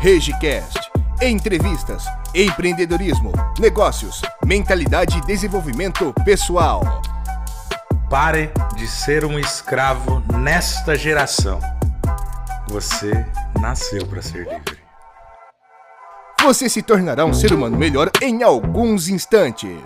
RegiCast. Entrevistas, empreendedorismo, negócios, mentalidade e desenvolvimento pessoal. Pare de ser um escravo nesta geração. Você nasceu para ser livre. Você se tornará um ser humano melhor em alguns instantes.